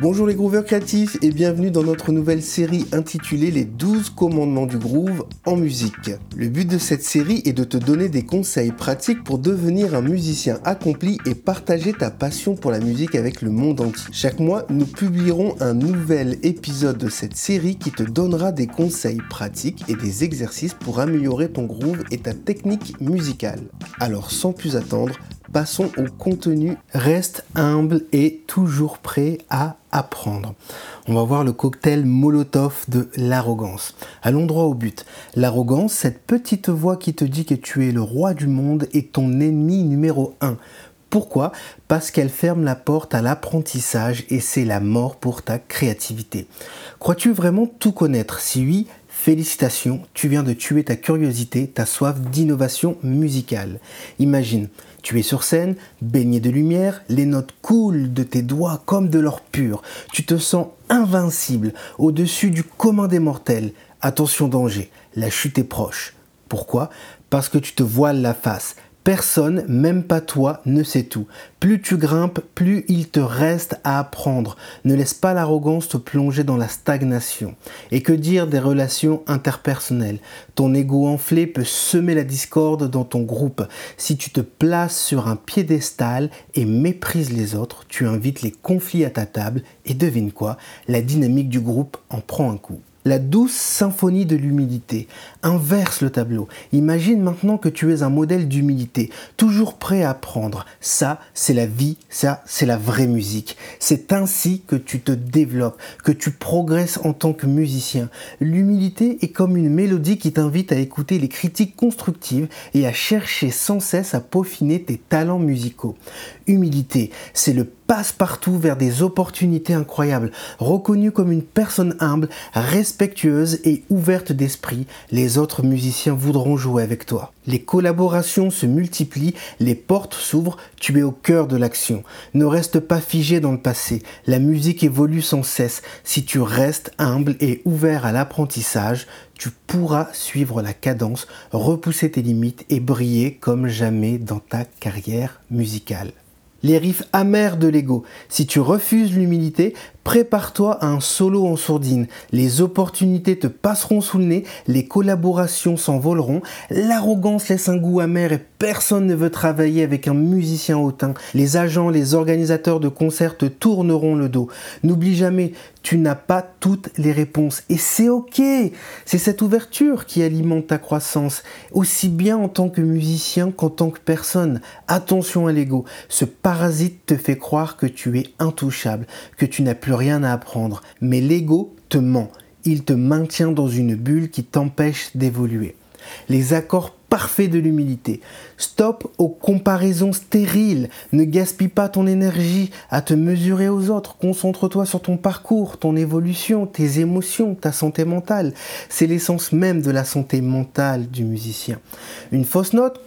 Bonjour les grooveurs créatifs et bienvenue dans notre nouvelle série intitulée Les 12 commandements du groove en musique. Le but de cette série est de te donner des conseils pratiques pour devenir un musicien accompli et partager ta passion pour la musique avec le monde entier. Chaque mois, nous publierons un nouvel épisode de cette série qui te donnera des conseils pratiques et des exercices pour améliorer ton groove et ta technique musicale. Alors sans plus attendre, passons au contenu. Reste humble et toujours prêt à apprendre. On va voir le cocktail Molotov de l'arrogance. Allons droit au but. L'arrogance, cette petite voix qui te dit que tu es le roi du monde est ton ennemi numéro un. Pourquoi? Parce qu'elle ferme la porte à l'apprentissage et c'est la mort pour ta créativité. Crois-tu vraiment tout connaître? Si oui, félicitations, tu viens de tuer ta curiosité, ta soif d'innovation musicale. Imagine, tu es sur scène, baigné de lumière, les notes coulent de tes doigts comme de l'or pur. Tu te sens invincible, au-dessus du commun des mortels. Attention danger, la chute est proche. Pourquoi? Parce que tu te voiles la face. Personne, même pas toi, ne sait tout. Plus tu grimpes, plus il te reste à apprendre. Ne laisse pas l'arrogance te plonger dans la stagnation. Et que dire des relations interpersonnelles? Ton ego enflé peut semer la discorde dans ton groupe. Si tu te places sur un piédestal et méprises les autres, tu invites les conflits à ta table et devine quoi? La dynamique du groupe en prend un coup. La douce symphonie de l'humilité. Inverse le tableau. Imagine maintenant que tu es un modèle d'humilité, toujours prêt à apprendre. Ça, c'est la vie, ça, c'est la vraie musique. C'est ainsi que tu te développes, que tu progresses en tant que musicien. L'humilité est comme une mélodie qui t'invite à écouter les critiques constructives et à chercher sans cesse à peaufiner tes talents musicaux. Humilité, c'est le passe-partout vers des opportunités incroyables. Reconnu comme une personne humble, respectueuse et ouverte d'esprit, les autres musiciens voudront jouer avec toi. Les collaborations se multiplient, les portes s'ouvrent, tu es au cœur de l'action. Ne reste pas figé dans le passé, la musique évolue sans cesse. Si tu restes humble et ouvert à l'apprentissage, tu pourras suivre la cadence, repousser tes limites et briller comme jamais dans ta carrière musicale les riffs amers de l'ego. Si tu refuses l'humilité, prépare-toi à un solo en sourdine. Les opportunités te passeront sous le nez, les collaborations s'envoleront, l'arrogance laisse un goût amer et personne ne veut travailler avec un musicien hautain. Les agents, les organisateurs de concerts te tourneront le dos. N'oublie jamais, tu n'as pas toutes les réponses et c'est ok. C'est cette ouverture qui alimente ta croissance, aussi bien en tant que musicien qu'en tant que personne. Attention à l'ego. Ce parasite te fait croire que tu es intouchable, que tu n'as plus rien à apprendre. Mais l'ego te ment. Il te maintient dans une bulle qui t'empêche d'évoluer. Les accords parfaits de l'humilité. Stop aux comparaisons stériles. Ne gaspille pas ton énergie à te mesurer aux autres. Concentre-toi sur ton parcours, ton évolution, tes émotions, ta santé mentale. C'est l'essence même de la santé mentale du musicien. Une fausse note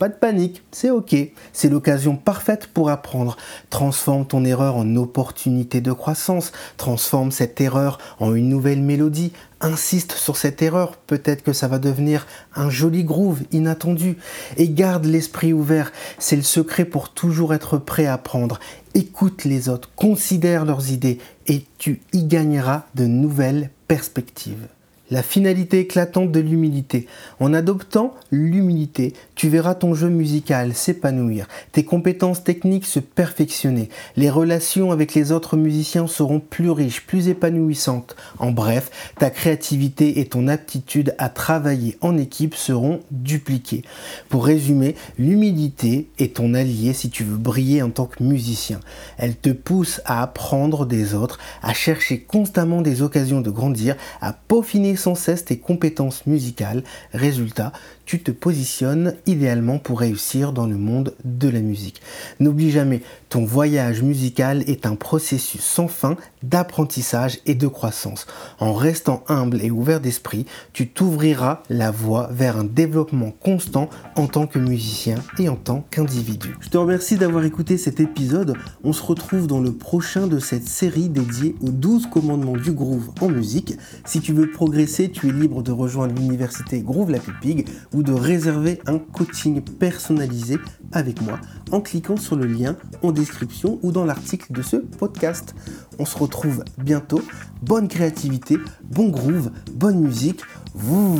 pas de panique, c'est ok. C'est l'occasion parfaite pour apprendre. Transforme ton erreur en opportunité de croissance. Transforme cette erreur en une nouvelle mélodie. Insiste sur cette erreur. Peut-être que ça va devenir un joli groove inattendu. Et garde l'esprit ouvert. C'est le secret pour toujours être prêt à apprendre. Écoute les autres, considère leurs idées et tu y gagneras de nouvelles perspectives la finalité éclatante de l'humilité. En adoptant l'humilité, tu verras ton jeu musical s'épanouir, tes compétences techniques se perfectionner, les relations avec les autres musiciens seront plus riches, plus épanouissantes. En bref, ta créativité et ton aptitude à travailler en équipe seront dupliquées. Pour résumer, l'humilité est ton allié si tu veux briller en tant que musicien. Elle te pousse à apprendre des autres, à chercher constamment des occasions de grandir, à peaufiner sans cesse tes compétences musicales. Résultat, tu te positionnes idéalement pour réussir dans le monde de la musique. N'oublie jamais, ton voyage musical est un processus sans fin d'apprentissage et de croissance. En restant humble et ouvert d'esprit, tu t'ouvriras la voie vers un développement constant en tant que musicien et en tant qu'individu. Je te remercie d'avoir écouté cet épisode. On se retrouve dans le prochain de cette série dédiée aux 12 commandements du groove en musique. Si tu veux progresser, tu es libre de rejoindre l'université Groove La Pupig où de réserver un coaching personnalisé avec moi en cliquant sur le lien en description ou dans l'article de ce podcast. On se retrouve bientôt. Bonne créativité, bon groove, bonne musique. Vous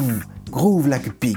groove like a pig.